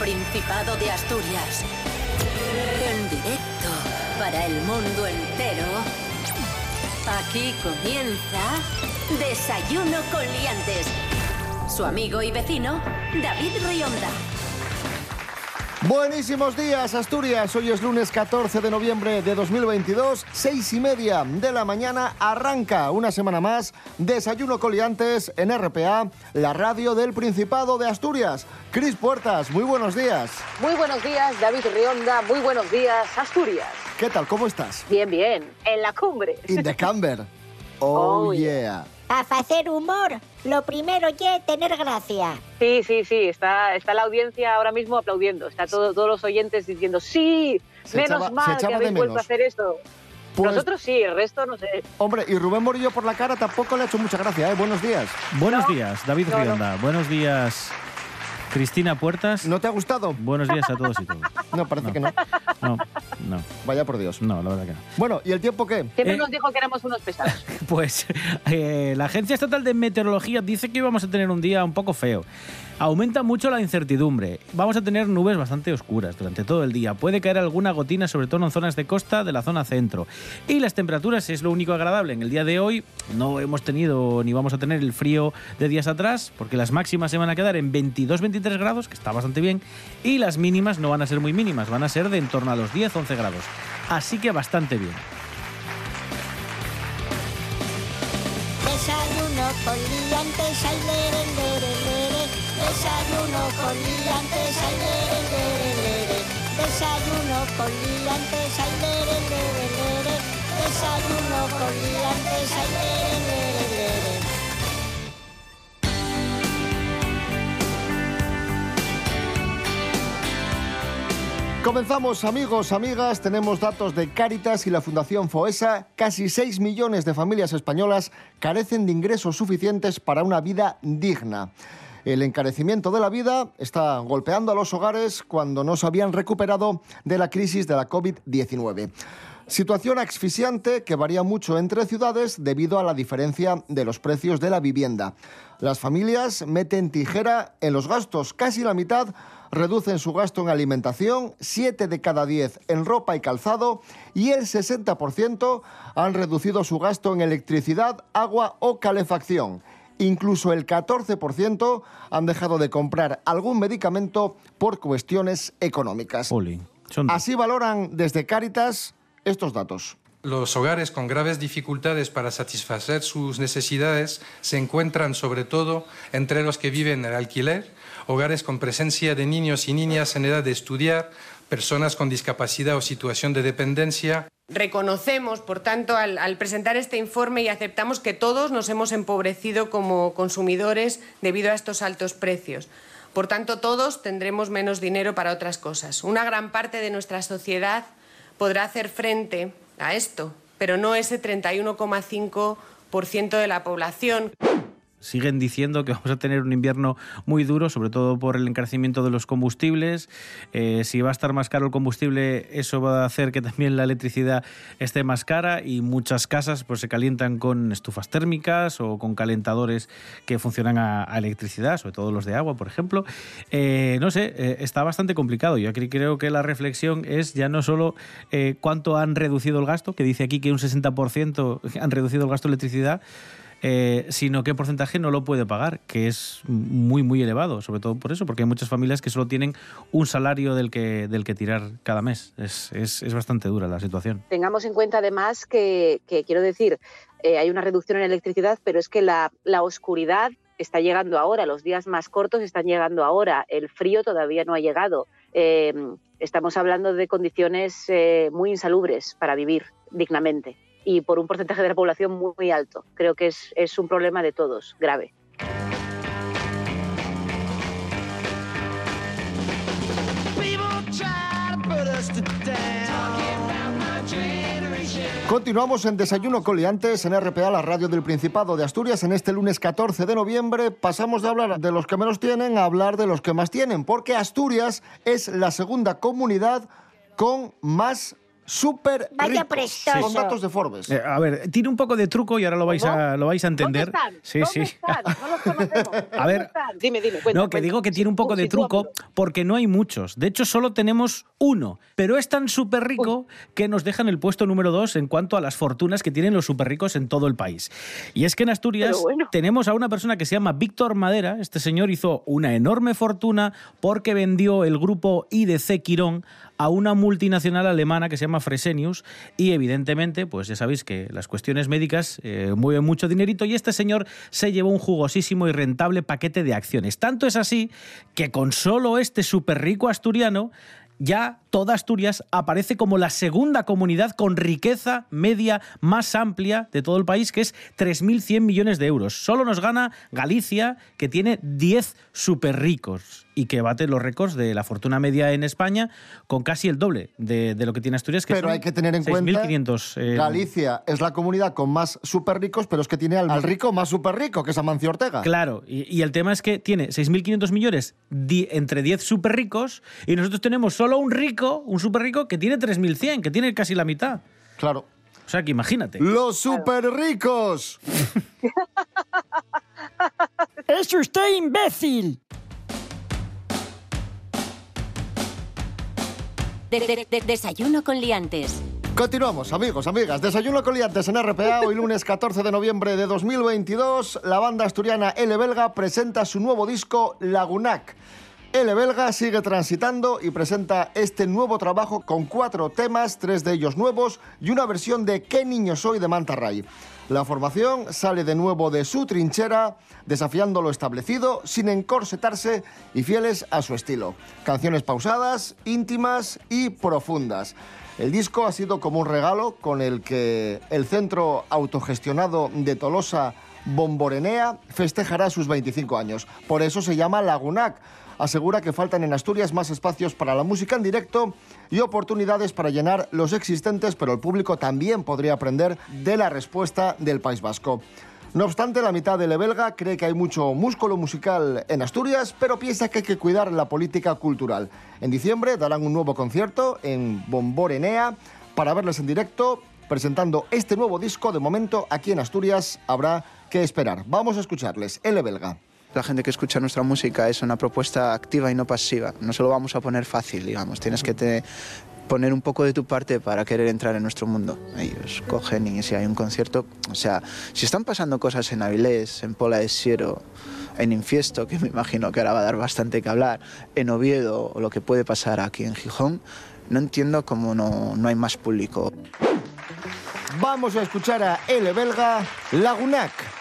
Principado de Asturias. En directo para el mundo entero. Aquí comienza Desayuno con Liantes. Su amigo y vecino, David Rionda. Buenísimos días, Asturias. Hoy es lunes 14 de noviembre de 2022, seis y media de la mañana. Arranca una semana más Desayuno Coliantes en RPA, la radio del Principado de Asturias. Cris Puertas, muy buenos días. Muy buenos días, David Rionda. Muy buenos días, Asturias. ¿Qué tal? ¿Cómo estás? Bien, bien. En la cumbre. In the camber. Oh, Oh, yeah. A hacer humor, lo primero es tener gracia. Sí, sí, sí. Está, está la audiencia ahora mismo aplaudiendo. Está todo, todos los oyentes diciendo, sí, Se menos echaba- mal que habéis vuelto a hacer esto. Pues, Nosotros sí, el resto no sé. hombre, y Rubén Morillo por la cara tampoco le ha hecho mucha gracia, ¿eh? Buenos días. Buenos No, días, David no, no. Rionda. Buenos días, Cristina Puertas. ¿No te ha gustado? Buenos días a todos y todas. No, parece No. que no. No, no, Vaya por Dios. no, la verdad que no. Bueno, ¿y el tiempo qué? Siempre Eh. nos dijo que éramos unos pesados. Pues eh, la Agencia Estatal de Meteorología dice que íbamos a tener un día un poco feo. Aumenta mucho la incertidumbre. Vamos a tener nubes bastante oscuras durante todo el día. Puede caer alguna gotina, sobre todo en zonas de costa de la zona centro. Y las temperaturas es lo único agradable. En el día de hoy no hemos tenido ni vamos a tener el frío de días atrás, porque las máximas se van a quedar en 22-23 grados, que está bastante bien, y las mínimas no van a ser muy mínimas, van a ser de en torno a los 10-11 grados. Así que bastante bien. Desayuno con liantes, ay, lere, lere. Desayuno con liantes, ay, lere, lere. Desayuno con liantes, ay, lere, lere. Comenzamos, amigos, amigas. Tenemos datos de Cáritas y la Fundación Foesa. Casi 6 millones de familias españolas carecen de ingresos suficientes para una vida digna. El encarecimiento de la vida está golpeando a los hogares cuando no se habían recuperado de la crisis de la COVID-19. Situación asfixiante que varía mucho entre ciudades debido a la diferencia de los precios de la vivienda. Las familias meten tijera en los gastos, casi la mitad reducen su gasto en alimentación, 7 de cada 10 en ropa y calzado y el 60% han reducido su gasto en electricidad, agua o calefacción. Incluso el 14% han dejado de comprar algún medicamento por cuestiones económicas. Son Así valoran desde Cáritas estos datos. Los hogares con graves dificultades para satisfacer sus necesidades se encuentran sobre todo entre los que viven en el alquiler, hogares con presencia de niños y niñas en edad de estudiar, personas con discapacidad o situación de dependencia, Reconocemos, por tanto, al, presentar este informe y aceptamos que todos nos hemos empobrecido como consumidores debido a estos altos precios. Por tanto, todos tendremos menos dinero para otras cosas. Una gran parte de nuestra sociedad podrá hacer frente a esto, pero no ese 31,5% de la población. Siguen diciendo que vamos a tener un invierno muy duro, sobre todo por el encarecimiento de los combustibles. Eh, si va a estar más caro el combustible, eso va a hacer que también la electricidad esté más cara y muchas casas pues, se calientan con estufas térmicas o con calentadores que funcionan a, electricidad, sobre todo los de agua, por ejemplo. Eh, no sé, eh, está bastante complicado. Yo aquí creo que la reflexión es ya no solo cuánto han reducido el gasto, que dice aquí que un 60% han reducido el gasto de electricidad, eh, sino qué porcentaje no lo puede pagar, que es muy, muy elevado, sobre todo por eso, porque hay muchas familias que solo tienen un salario del que, del que tirar cada mes. Es, es, es bastante dura la situación. Tengamos en cuenta además que, quiero decir, eh, hay una reducción en electricidad, pero es que la, la oscuridad está llegando ahora, los días más cortos están llegando ahora, el frío todavía no ha llegado. Eh, estamos hablando de condiciones eh, muy insalubres para vivir dignamente y por un porcentaje de la población muy, alto. Creo que es, es un problema de todos, grave. Continuamos en Desayuno Coliantes en RPA, la radio del Principado de Asturias. En este lunes 14 de noviembre pasamos de hablar de los que menos tienen a hablar de los que más tienen, porque Asturias es la segunda comunidad con más súper Vaya prestoso. Con datos de Forbes. Eh, a ver, tiene un poco de truco y ahora lo vais a, lo vais a entender. ¿Dónde están? Sí, ¿Dónde sí. están? No los conocemos. A ver. Dime, dime, cuenta, No, que cuenta. digo que tiene un poco de truco porque no hay muchos. De hecho, solo tenemos uno. Pero es tan súper rico que nos deja en el puesto número dos en cuanto a las fortunas que tienen los súper ricos en todo el país. Y es que en Asturias bueno. tenemos a una persona que se llama Víctor Madera. Este señor hizo una enorme fortuna porque vendió el grupo IDC Quirón a una multinacional alemana que se llama Fresenius y evidentemente, pues ya sabéis que las cuestiones médicas eh, mueven mucho dinerito y este señor se llevó un jugosísimo y rentable paquete de acciones. Tanto es así que con solo este súper rico asturiano ya toda Asturias aparece como la segunda comunidad con riqueza media más amplia de todo el país, que es 3.100 millones de euros. Solo nos gana Galicia, que tiene 10 súper ricos y que bate los récords de la fortuna media en España con casi el doble de, de lo que tiene Asturias. Que Pero son hay que tener en cuenta 6.500, eh, Galicia es la comunidad con más súper ricos, pero es que tiene al, al rico más súper rico, que es Amancio Ortega. Claro, y, y el tema es que tiene 6.500 millones di- entre 10 súper ricos y nosotros tenemos solo un rico, un súper rico que tiene 3.100, que tiene casi la mitad. Claro. O sea que imagínate. Los súper ricos. ¡Es usted imbécil! De- de- de- desayuno con liantes. Continuamos, amigos, amigas. Desayuno con liantes en RPA. Hoy lunes 14 de noviembre de 2022. La banda asturiana L Belga presenta su nuevo disco Lagunac. L Belga sigue transitando y presenta este nuevo trabajo con cuatro temas, tres de ellos nuevos y una versión de ¿Qué niño soy? de Manta Ray. La formación sale de nuevo de su trinchera, desafiando lo establecido, sin encorsetarse y fieles a su estilo. Canciones pausadas, íntimas y profundas. El disco ha sido como un regalo con el que el centro autogestionado de Tolosa, Bomborenea, festejará sus 25 años. Por eso se llama Lagunac. Asegura que faltan en Asturias más espacios para la música en directo y oportunidades para llenar los existentes, pero el público también podría aprender de la respuesta del País Vasco. No obstante, la mitad de Le Belga cree que hay mucho músculo musical en Asturias, pero piensa que hay que cuidar la política cultural. En diciembre darán un nuevo concierto en Bomborenea para verles en directo, presentando este nuevo disco. De momento, aquí en Asturias habrá que esperar. Vamos a escucharles. L Belga. La gente que escucha nuestra música es una propuesta activa y no pasiva. No se lo vamos a poner fácil, digamos. Tienes que te poner un poco de tu parte para querer entrar en nuestro mundo. Ellos cogen y si hay un concierto, o sea, si están pasando cosas en Avilés, en Pola de Siero, en Infiesto, que me imagino que ahora va a dar bastante que hablar, en Oviedo o lo que puede pasar aquí en Gijón, no entiendo cómo no, no hay más público. Vamos a escuchar a L Belga, Lagunac.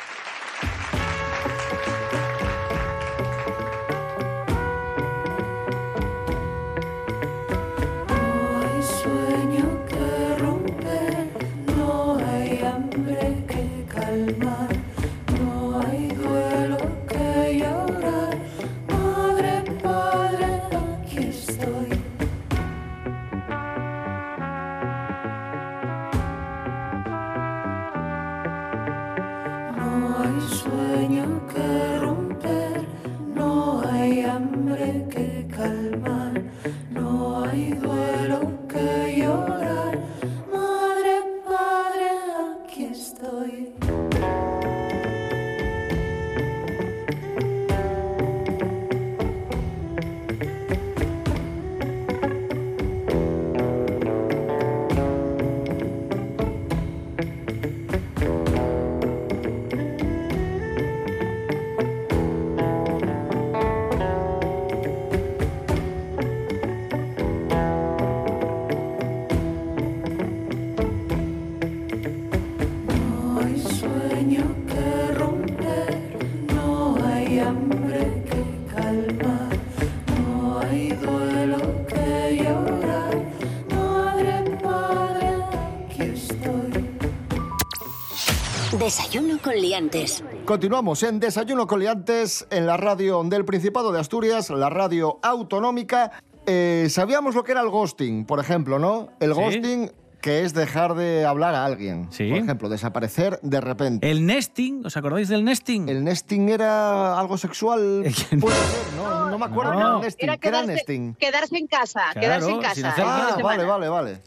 Liantes. Continuamos en Desayuno con Liantes en la radio del Principado de Asturias, la radio autonómica. Eh, Sabíamos lo que era el ghosting, por ejemplo, ¿no? El Sí. ghosting que es dejar de hablar a alguien. Sí. Por ejemplo, desaparecer de repente. El nesting, ¿os acordáis del nesting? ¿El nesting era algo sexual? Puede ser, ¿no? No me acuerdo No. qué era nesting. Era ¿Qué era quedarse, nesting? quedarse en casa, Claro, quedarse en casa. Ah, vale, vale, vale.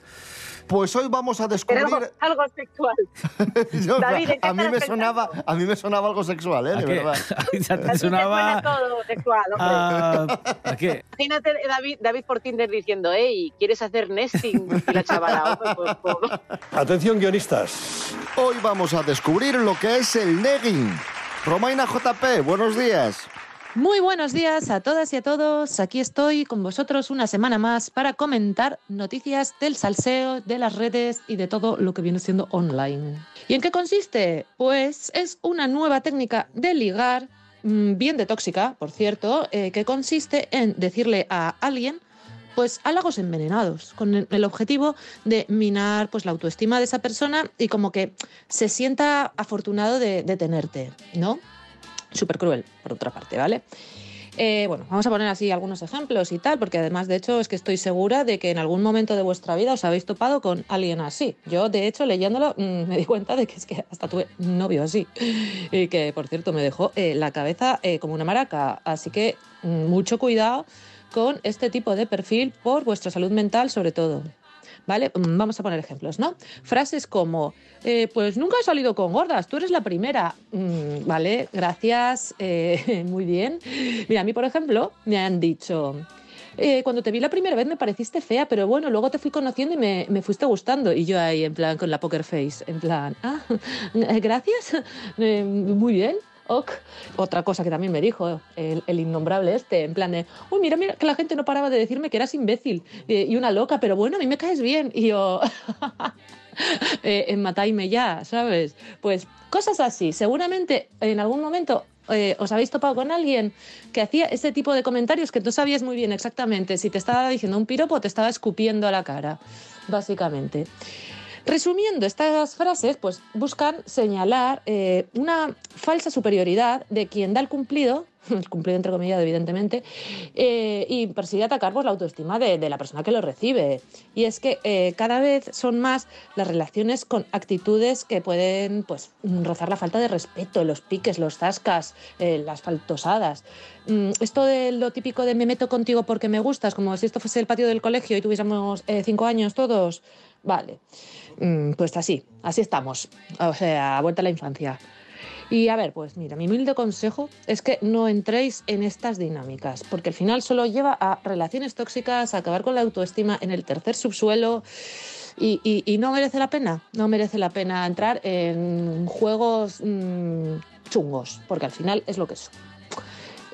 Pues hoy vamos a descubrir... algo, algo sexual. Yo, David, ¿en qué a, mí me sonaba, a mí me sonaba algo sexual, ¿eh? ¿A De qué? verdad. Ya te sonaba suena todo sexual, hombre. a, ¿a qué? Imagínate David, David por Tinder diciendo, hey, ¿quieres hacer nesting? Y la chavala, "Hombre, pues, pues, Atención guionistas. Hoy vamos a descubrir lo que es el negging. Romaina JP, buenos días. Muy buenos días a todas y a todos. Aquí estoy con vosotros una semana más para comentar noticias del salseo, de las redes y de todo lo que viene siendo online. ¿Y en qué consiste? Pues es una nueva técnica de ligar, mm, bien de tóxica, por cierto, eh, que consiste en decirle a alguien pues halagos envenenados, con el- objetivo de minar pues la autoestima de esa persona y como que se sienta afortunado de, de tenerte, ¿no? Súper cruel, por otra parte, ¿vale? Eh, bueno, vamos a poner así algunos ejemplos y tal, porque además, de hecho, es que estoy segura de que en algún momento de vuestra vida os habéis topado con alguien así. Yo, de hecho, leyéndolo, mm, me di cuenta de que es que hasta tuve novio así. Y que, por cierto, me dejó eh, la cabeza eh, como una maraca. Así que mm, mucho cuidado con este tipo de perfil por vuestra salud mental, sobre todo. ¿Vale? Mm, Vamos a poner ejemplos, ¿no? Frases como, eh, pues nunca he salido con gordas, tú eres la primera. Mm, vale, gracias, eh, muy bien. Mira, a mí, por ejemplo, me han dicho, eh, cuando te vi la primera vez me pareciste fea, pero bueno, luego te fui conociendo y me, me fuiste gustando. Y yo ahí, en plan, con la poker face, en plan, ah, gracias, muy bien. Otra cosa que también me dijo el, el innombrable este, en plan de, uy, mira, mira, que la gente no paraba de decirme que eras imbécil y una loca, pero bueno, a mí me caes bien. Y yo, eh, matáis-me ya, ¿sabes? Pues cosas así. Seguramente en algún momento eh, os habéis topado con alguien que hacía ese tipo de comentarios que tú sabías muy bien exactamente si te estaba diciendo un piropo o te estaba escupiendo a la cara, básicamente. Resumiendo estas frases, pues buscan señalar eh, una falsa superioridad de quien da el cumplido, el cumplido entre comillas, evidentemente, eh, y persigue atacar pues, la autoestima de, la persona que lo recibe. Y es que eh, cada vez son más las relaciones con actitudes que pueden pues, rozar la falta de respeto, los piques, los zascas, las faltosadas. Mm, Esto de lo típico de me meto contigo porque me gustas, como si esto fuese el patio del colegio y tuviésemos cinco años todos. Vale, Mm, pues así, así estamos. O sea, vuelta a la infancia. Y a ver, pues mira, mi humilde consejo es que no entréis en estas dinámicas, porque al final solo lleva a relaciones tóxicas, a acabar con la autoestima en el tercer subsuelo y, no merece la pena, no merece la pena entrar en juegos mm, chungos, porque al final es lo que es.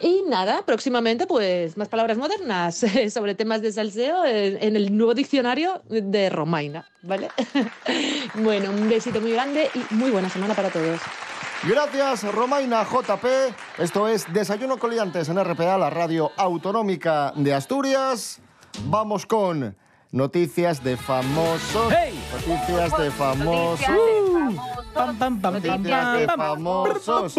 Y nada, próximamente pues más palabras modernas sobre temas de salseo en, en el nuevo diccionario de Romaina, ¿vale? bueno, un besito muy grande y muy buena semana para todos. Gracias, Romaina JP. Esto es Desayuno Coliantes en RPA, la radio autonómica de Asturias. Vamos con noticias de famosos. Noticias de famosos. Pam, pam, pam, pam, Noticias de pam, pam. famosos.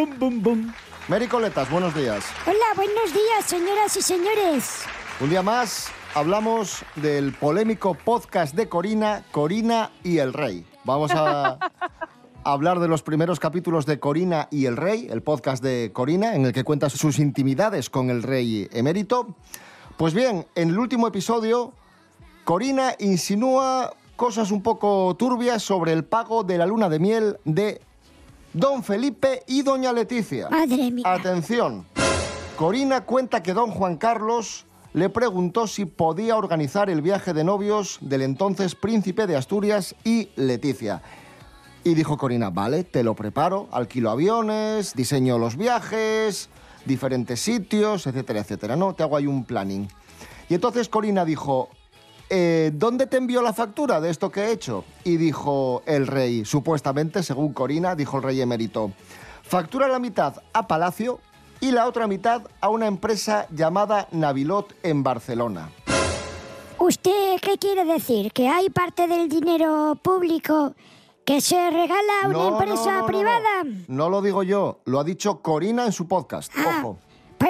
Mary Coletas, buenos días. Hola, buenos días, señoras y señores. Un día más hablamos del polémico podcast de Corina, Corina y el Rey. Vamos a hablar de los primeros capítulos de Corina y el Rey, el podcast de Corina, en el que cuenta sus intimidades con el Rey emérito. Pues bien, en el último episodio, Corina insinúa cosas un poco turbias sobre el pago de la luna de miel de Don Felipe y Doña Leticia. Madre mía. Atención. Corina cuenta que don Juan Carlos le preguntó si podía organizar el viaje de novios del entonces príncipe de Asturias y Leticia. Y dijo Corina, vale, te lo preparo, alquilo aviones, diseño los viajes, diferentes sitios, etcétera, etcétera. No, te hago ahí un planning. Y entonces Corina dijo, "Eh, ¿dónde te envió la factura de esto que he hecho? Y dijo el rey, supuestamente, según Corina, dijo el rey emérito, factura la mitad a Palacio y la otra mitad a una empresa llamada Navilot en Barcelona. ¿Usted qué quiere decir? ¿Que hay parte del dinero público que se regala a una No, empresa no, no, privada? No lo digo yo, lo ha dicho Corina en su podcast. Ah. Ojo.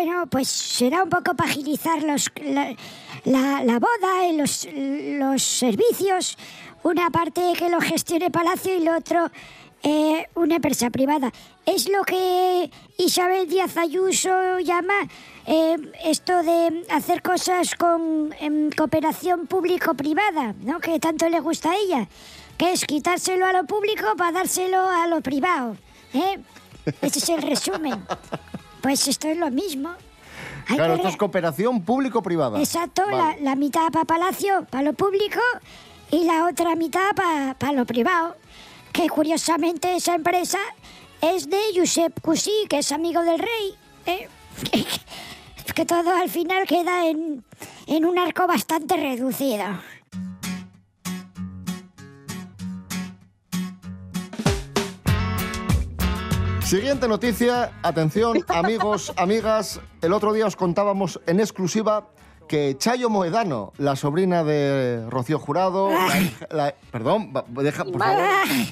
Bueno, pues será un poco para agilizar los, la, la- la boda y los, los servicios. Una parte que lo gestione Palacio y lo otro eh, una empresa privada. Es lo que Isabel Díaz Ayuso llama eh, esto de hacer cosas con em, cooperación público-privada, ¿no? Que tanto le gusta a ella, que es quitárselo a lo público para dárselo a lo privado. ¿eh? Ese es el resumen. Pues esto es lo mismo. Hay Claro, esto es cooperación público-privada. Exacto, Vale. la, la mitad para Palacio, para lo público, y la otra mitad para lo privado. Que curiosamente esa empresa es de Josep Cusí, que es amigo del rey. ¿eh? que todo al final queda en, en un arco bastante reducido. Siguiente noticia, atención amigos, amigas, el otro día os contábamos en exclusiva que Chayo Moedano, la sobrina de Rocío Jurado, la hija- la- perdón, deja, por favor,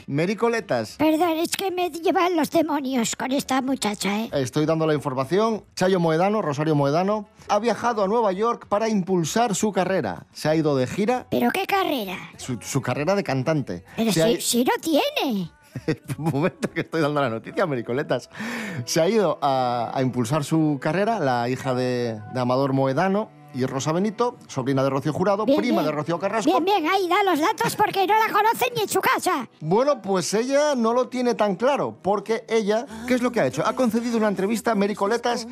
Mericoletas, Perdón, es que me llevan los demonios con esta muchacha, ¿eh? estoy dando la información, Chayo Moedano, Rosario Moedano, ha viajado a Nueva York para impulsar su carrera, se ha ido de gira, ¿Pero qué carrera? su, su carrera de cantante. Pero ha si, i- si no tiene. Un momento que estoy dando la noticia, Mericoletas. Se ha ido a, a impulsar su carrera la hija de, de Amador Moedano y Rosa Benito, sobrina de Rocío Jurado, Bien, prima bien. de Rocío Carrasco. Bien, bien, ahí da los datos porque no la conocen ni en su casa. Bueno, pues ella no lo tiene tan claro, porque ella, ¿qué es lo que ha hecho? Ha concedido una entrevista a Mericoletas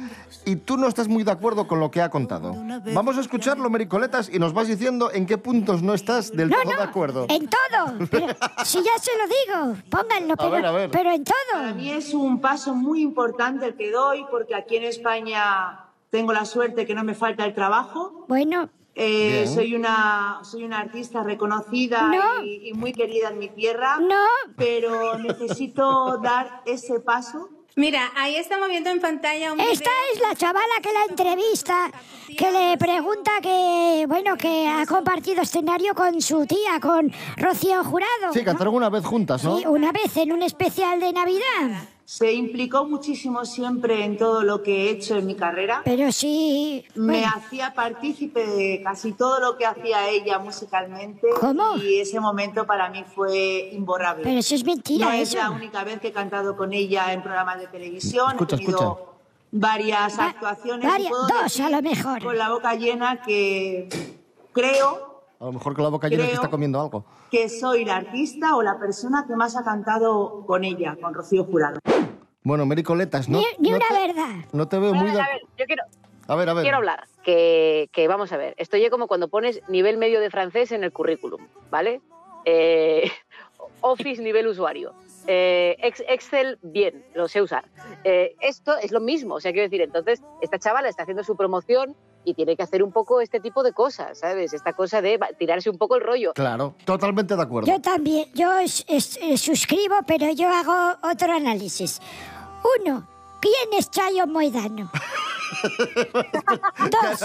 y tú no estás muy de acuerdo con lo que ha contado. Vamos a escucharlo, Mericoletas, y nos vas diciendo en qué puntos no estás del No, todo no, de acuerdo. En todo. Pero si ya se lo digo, pónganlo, pero, ver, a ver. pero en todo. Para mí es un paso muy importante el que doy porque aquí en España tengo la suerte que no me falta el trabajo. Bueno, Eh, soy una soy una artista reconocida No. y, y muy querida en mi tierra. No. Pero necesito dar ese paso. Mira, ahí estamos viendo en pantalla un esta es la chavala que la entrevista, que le pregunta que, bueno, que ha compartido escenario con su tía, con Rocío Jurado. Sí, cantaron una vez juntas, ¿no? Sí, una vez en un especial de Navidad. Se implicó muchísimo siempre en todo lo que he hecho en mi carrera. Pero sí. Me bueno. hacía partícipe de casi todo lo que hacía ella musicalmente. ¿Cómo? Y ese momento para mí fue imborrable. Pero eso es mentira, No es eso. la única vez que he cantado con ella en programas de televisión. Escucha, he tenido escucha. varias actuaciones. y varias- puedo dos decir a lo mejor. Con la boca llena que creo A lo mejor con la boca llena que Creo- está comiendo algo. Que soy la artista o la persona que más ha cantado con ella, con Rocío Jurado. Bueno, Mericoletas, ¿no? Ni, no una te- verdad. No te veo muy de A ver, yo quiero, A ver, a ver. quiero hablar. Que, que vamos a ver, esto ya como cuando pones nivel medio de francés en el currículum, ¿vale? Eh, Office nivel usuario. Eh, Ex- Excel, bien, lo sé usar. Eh, esto es lo mismo, o sea, quiero decir, entonces, esta chavala está haciendo su promoción y tiene que hacer un poco este tipo de cosas, ¿sabes? Esta cosa de tirarse un poco el rollo. Claro, totalmente de acuerdo. Yo también, yo es- es- eh, suscribo, pero yo hago otro análisis. Uno, ¿quién es Chayo Moedano? Dos,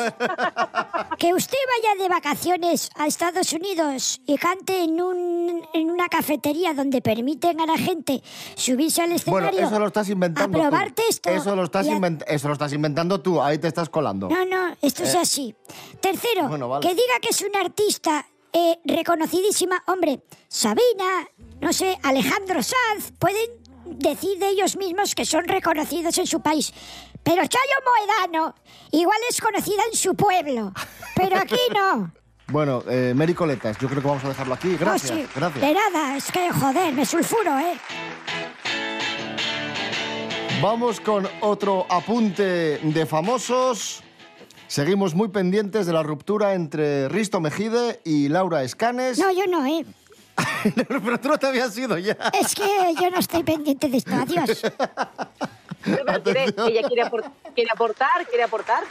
que usted vaya de vacaciones a Estados Unidos y cante en, un, en una cafetería donde permiten a la gente subirse al Bueno, escenario. eso lo estás inventando a tú. probar texto Eso lo, estás a- eso lo estás inventando tú, ahí te estás colando. No, no, esto es Eh, así. Tercero, Bueno, vale. que diga que es una artista eh, reconocidísima. Hombre, Sabina, no sé, Alejandro Sanz, pueden decir de ellos mismos que son reconocidos en su país. Pero Chayo Moedano igual es conocida en su pueblo, pero aquí no. Bueno, eh, Mericoletas, yo creo que vamos a dejarlo aquí. Gracias, Oh, sí. gracias. De nada, es que joder, me sulfuro, ¿eh? Vamos con otro apunte de famosos. Seguimos muy pendientes de la ruptura entre Risto Mejide y Laura Escanes. No, yo no, ¿eh? Pero tú no te habías ido ya. Es que yo no estoy pendiente de esto. Adiós. Pero quiere- ella quiere aportar, quiere aportar.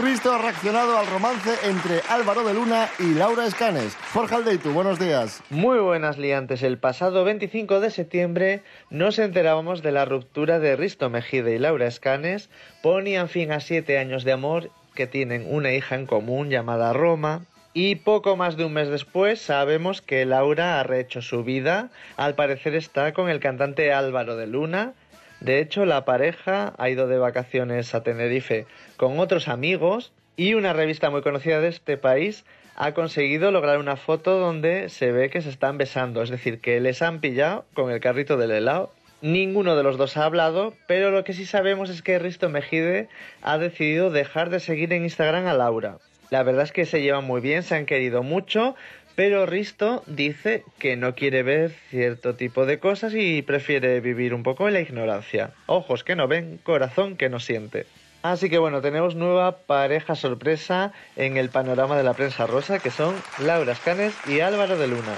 Risto ha reaccionado al romance entre Álvaro de Luna y Laura Escanes. Jorge Aldeitu, buenos días. Muy buenas liantes. El pasado 25 de septiembre nos enterábamos de la ruptura de Risto Mejide y Laura Escanes. Ponían fin a siete años de amor que tienen una hija en común llamada Roma. Y poco más de un mes después sabemos que Laura ha rehecho su vida. Al parecer está con el cantante Álvaro de Luna. De hecho, la pareja ha ido de vacaciones a Tenerife con otros amigos y una revista muy conocida de este país ha conseguido lograr una foto donde se ve que se están besando, es decir, que les han pillado con el carrito del helado. Ninguno de los dos ha hablado, pero lo que sí sabemos es que Risto Mejide ha decidido dejar de seguir en Instagram a Laura. La verdad es que se llevan muy bien, se han querido mucho, pero Risto dice que no quiere ver cierto tipo de cosas y prefiere vivir un poco en la ignorancia. Ojos que no ven, corazón que no siente. Así que bueno, tenemos nueva pareja sorpresa en el panorama de la prensa rosa, que son Laura Escanes y Álvaro de Luna.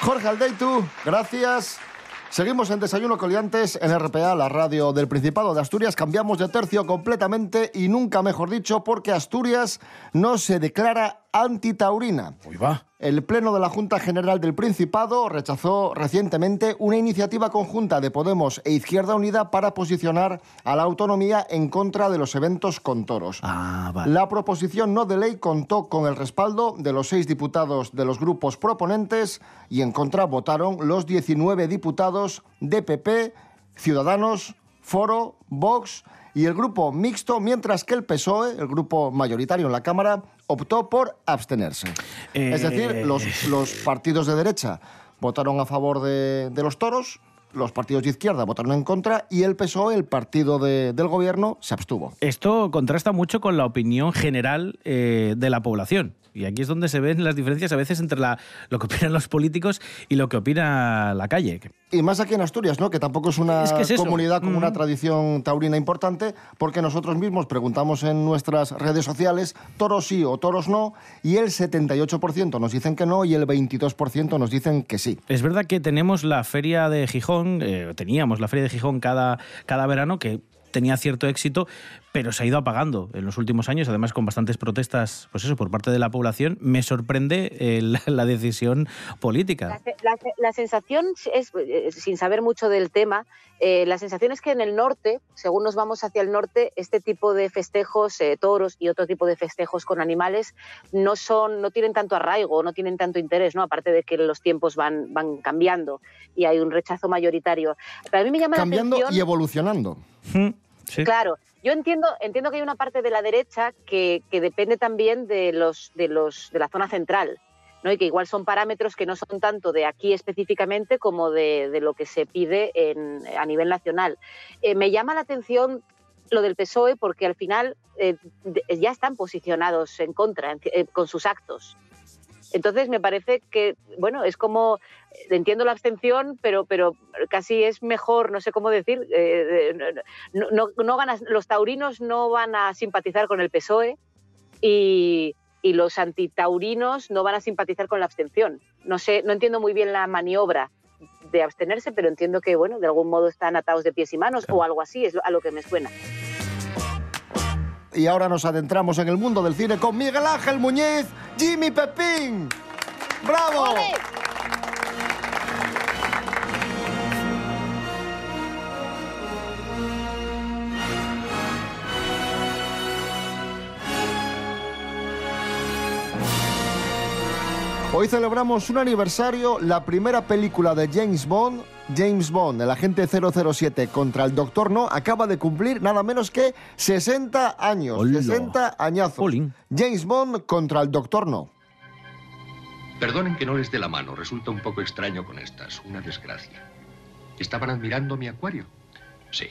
Jorge Aldeitu, gracias. Seguimos en Desayuno Coliantes en RPA, la radio del Principado de Asturias. Cambiamos de tercio completamente y nunca mejor dicho porque Asturias no se declara antitaurina. Uy, va. El Pleno de la Junta General del Principado rechazó recientemente una iniciativa conjunta de Podemos e Izquierda Unida para posicionar a la autonomía en contra de los eventos con toros. Ah, vale. La proposición no de ley contó con el respaldo de los seis diputados de los grupos proponentes y en contra votaron los 19 diputados de PP, Ciudadanos, Foro, Vox y el grupo mixto, mientras que el PSOE, el grupo mayoritario en la Cámara, optó por abstenerse. Es decir, Eh. los, los partidos de derecha votaron a favor de, de los toros, los partidos de izquierda votaron en contra y el PSOE, el partido de- del gobierno, se abstuvo. Esto contrasta mucho con la opinión general eh, de la población. Y aquí es donde se ven las diferencias a veces entre la- lo que opinan los políticos y lo que opina la calle. Y más aquí en Asturias, ¿no? Que tampoco es una Es que es eso. comunidad con una Mm. tradición taurina importante, porque nosotros mismos preguntamos en nuestras redes sociales toros sí o toros no, y el 78% nos dicen que no y el 22% nos dicen que sí. Es verdad que tenemos la feria de Gijón, eh, teníamos la feria de Gijón cada, cada verano que tenía cierto éxito, pero se ha ido apagando en los últimos años, además con bastantes protestas, pues eso, por parte de la población. Me sorprende eh, la, la decisión política. La, la sensación es, eh, sin saber mucho del tema, eh, la sensación es que en el norte, según nos vamos hacia el norte, este tipo de festejos, eh, toros y otro tipo de festejos con animales, no son, no tienen tanto arraigo, no tienen tanto interés, ¿no? Aparte de que los tiempos van, van cambiando y hay un rechazo mayoritario. Pero a mí me llama Cambiando la atención. y evolucionando. Claro, yo entiendo, entiendo que hay una parte de la derecha que, que depende también de los, de los de la zona central. ¿no? y que igual son parámetros que no son tanto de aquí específicamente como de, de lo que se pide en, a nivel nacional. Eh, me llama la atención lo del PSOE porque al final eh, ya están posicionados en contra eh, con sus actos. Entonces me parece que, bueno, es como, entiendo la abstención, pero, pero casi es mejor, no sé cómo decir, eh, no, no, no ganas, los taurinos no van a simpatizar con el PSOE y, y los antitaurinos no van a simpatizar con la abstención. No sé, no entiendo muy bien la maniobra de abstenerse, pero entiendo que, bueno, de algún modo están atados de pies y manos o algo así, es a lo que me suena. Y ahora nos adentramos en el mundo del cine con Miguel Ángel Muñiz, Jimmy Pepín. ¡Bravo! Hoy celebramos un aniversario, la primera película de James Bond, James Bond, el agente 007 contra el Doctor No, acaba de cumplir nada menos que 60 años. Hola. 60 añazos. James Bond contra el Doctor No. Perdonen que no les dé la mano, resulta un poco extraño con estas, una desgracia. ¿Estaban admirando mi acuario? Sí,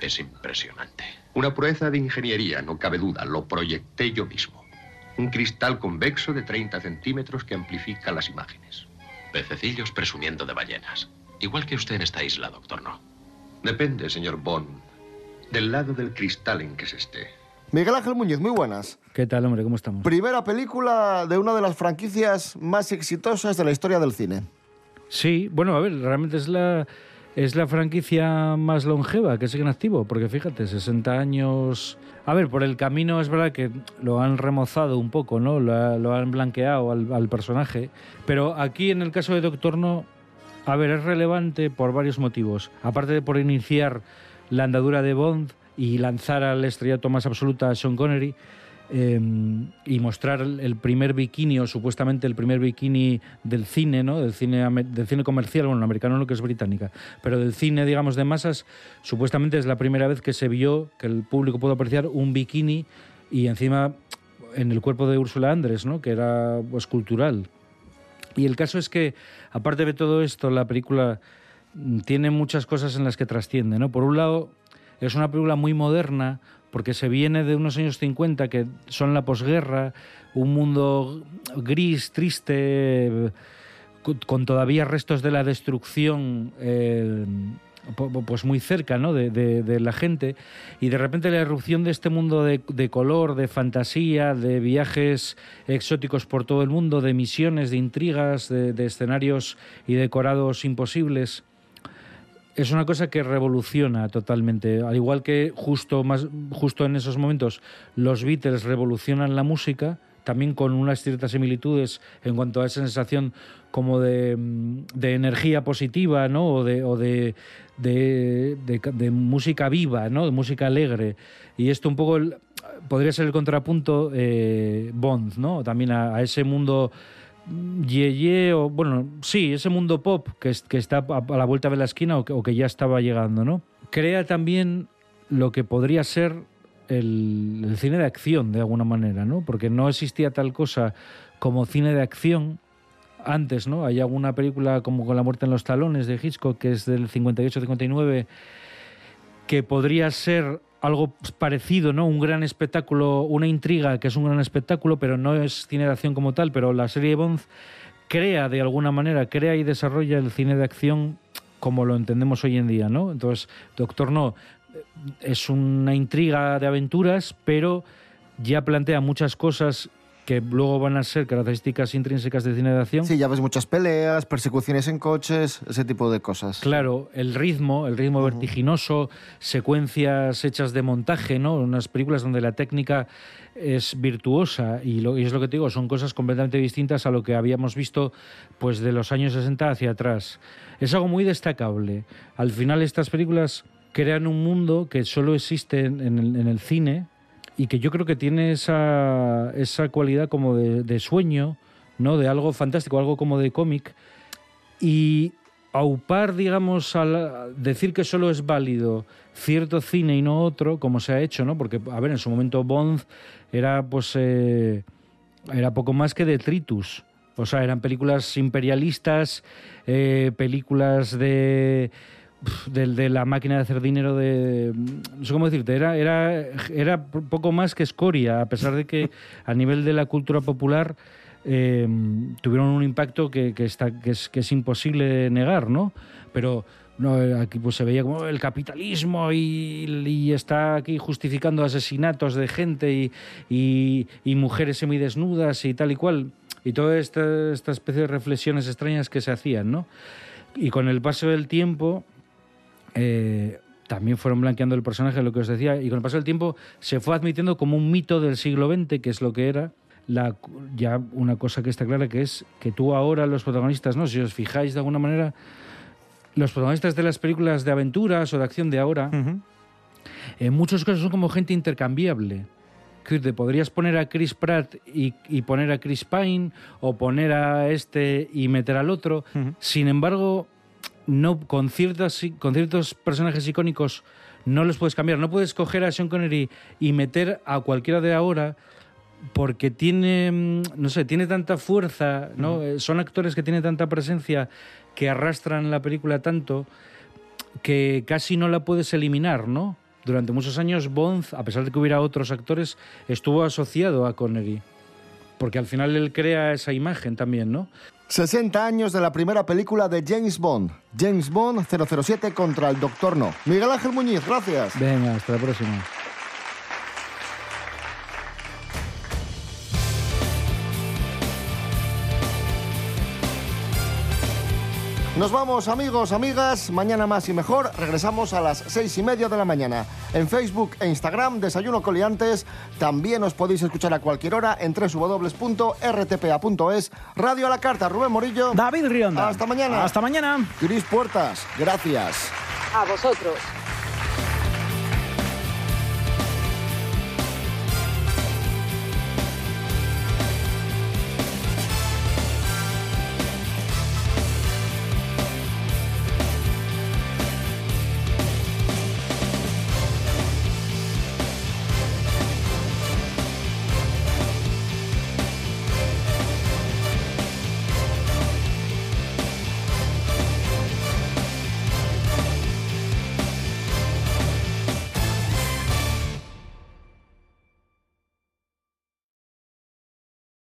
es impresionante. Una proeza de ingeniería, no cabe duda, lo proyecté yo mismo. Un cristal convexo de 30 centímetros que amplifica las imágenes. Pececillos presumiendo de ballenas. Igual que usted en esta isla, doctor No. Depende, señor Bond, del lado del cristal en que se esté. Miguel Ángel Muñiz, muy buenas. ¿Qué tal, hombre? ¿Cómo estamos? Primera película de una de las franquicias más exitosas de la historia del cine. Sí, bueno, a ver, realmente es la, es la franquicia más longeva que sigue en activo, porque fíjate, 60 años... A ver, por el camino es verdad que lo han remozado un poco, ¿no? Lo, ha- lo han blanqueado al, al personaje, pero aquí en el caso de Doctor No, a ver, es relevante por varios motivos. Aparte de por iniciar la andadura de Bond y lanzar al estrellato más absoluta a Sean Connery, eh, y mostrar el primer bikini o supuestamente el primer bikini del cine, ¿no? Del cine, del cine comercial, bueno, el americano no que es británica, pero del cine, digamos, de masas, supuestamente es la primera vez que se vio que el público pudo apreciar un bikini y encima en el cuerpo de Úrsula Andrés, ¿no? que era pues, cultural. Y el caso es que, aparte de todo esto, la película mm, tiene muchas cosas en las que trasciende. ¿no? Por un lado, es una película muy moderna, porque se viene de unos años 50 que son la posguerra, un mundo gris, triste, con- todavía restos de la destrucción eh, pues muy cerca ¿no? de, la gente y de repente la erupción de este mundo de, de color, de fantasía, de viajes exóticos por todo el mundo, de misiones, de intrigas, de escenarios y decorados imposibles es una cosa que revoluciona totalmente. Al igual que justo, más, justo en esos momentos los Beatles revolucionan la música, también con unas ciertas similitudes en cuanto a esa sensación como de, mm, energía positiva, ¿no? O de, o de, de, de- música viva, ¿no? De música alegre. Y esto un poco podría ser el contrapunto eh, Bond, ¿no? También a ese mundo Yeye, o bueno, sí, ese mundo pop que, es- que está a, la vuelta de la esquina o que, o que ya estaba llegando, ¿no? Crea también lo que podría ser el, el cine de acción, de alguna manera, ¿no? Porque no existía tal cosa como cine de acción antes, ¿no? Hay alguna película como Con la muerte en los talones de Hitchcock, que es del 58-59, que podría ser algo parecido, ¿no? Un gran espectáculo, una intriga que es un gran espectáculo, pero no es cine de acción como tal, pero la serie Bond crea de alguna manera, crea y desarrolla el cine de acción como lo entendemos hoy en día, ¿no? Entonces, Doctor No eh, es una intriga de aventuras, pero ya plantea muchas cosas que luego van a ser características intrínsecas del cine de acción. Sí, ya ves muchas peleas, persecuciones en coches, ese tipo de cosas. Claro, el ritmo, el ritmo vertiginoso, secuencias hechas de montaje, ¿no? Unas películas donde la técnica es virtuosa y, lo, y es lo que te digo, son cosas completamente distintas a lo que habíamos visto pues de los años 60 hacia atrás. Es algo muy destacable. Al final estas películas crean un mundo que solo existe en, en el, en el cine y que yo creo que tiene esa, esa cualidad como de, sueño, ¿no? De algo fantástico, algo como de cómic y aupar, digamos, al decir que solo es válido cierto cine y no otro, como se ha hecho, ¿no? Porque, a ver, en su momento Bond era, pues, eh, era poco más que detritus. O sea, eran películas imperialistas, eh, películas de, de, de la máquina de hacer dinero de... No sé cómo decirte, era, era, era poco más que escoria, a pesar de que a nivel de la cultura popular eh, tuvieron un impacto que, que está, que, es, que es imposible negar, ¿no? Pero no, aquí pues se veía como el capitalismo y, y está aquí justificando asesinatos de gente y, y, y mujeres semidesnudas y tal y cual. Y toda esta, esta especie de reflexiones extrañas que se hacían, ¿no? Y con el paso del tiempo, eh, también fueron blanqueando el personaje, lo que os decía, y con el paso del tiempo se fue admitiendo como un mito del siglo XX, que es lo que era. La, ya una cosa que está clara que es que tú ahora los protagonistas, ¿no? Si os fijáis de alguna manera, los protagonistas de las películas de aventuras o de acción de ahora, en muchos casos son como gente intercambiable. Que te podrías poner a Chris Pratt y, y poner a Chris Pine, o poner a este y meter al otro. Sin embargo, no con ciertas con ciertos personajes icónicos no los puedes cambiar. No puedes coger a Sean Connery y meter a cualquiera de ahora porque tiene, mm, no sé, tiene tanta fuerza, ¿no? Eh, Son actores que tienen tanta presencia que arrastran la película tanto que casi no la puedes eliminar, ¿no? Durante muchos años Bond, a pesar de que hubiera otros actores, estuvo asociado a Connery. Porque al final él crea esa imagen también, ¿no? 60 años de la primera película de James Bond. James Bond 007 contra el Doctor No. Miguel Ángel Muñiz, gracias. Venga, hasta la próxima. Nos vamos, amigos, amigas. Mañana más y mejor. Regresamos a las seis y media de la mañana. En Facebook e Instagram, Desayuno Coliantes. También os podéis escuchar a cualquier hora en www.rtpa.es. Radio a la carta, Rubén Morillo. David Rionda. Hasta mañana. Hasta mañana. Cris Puertas, gracias. A vosotros.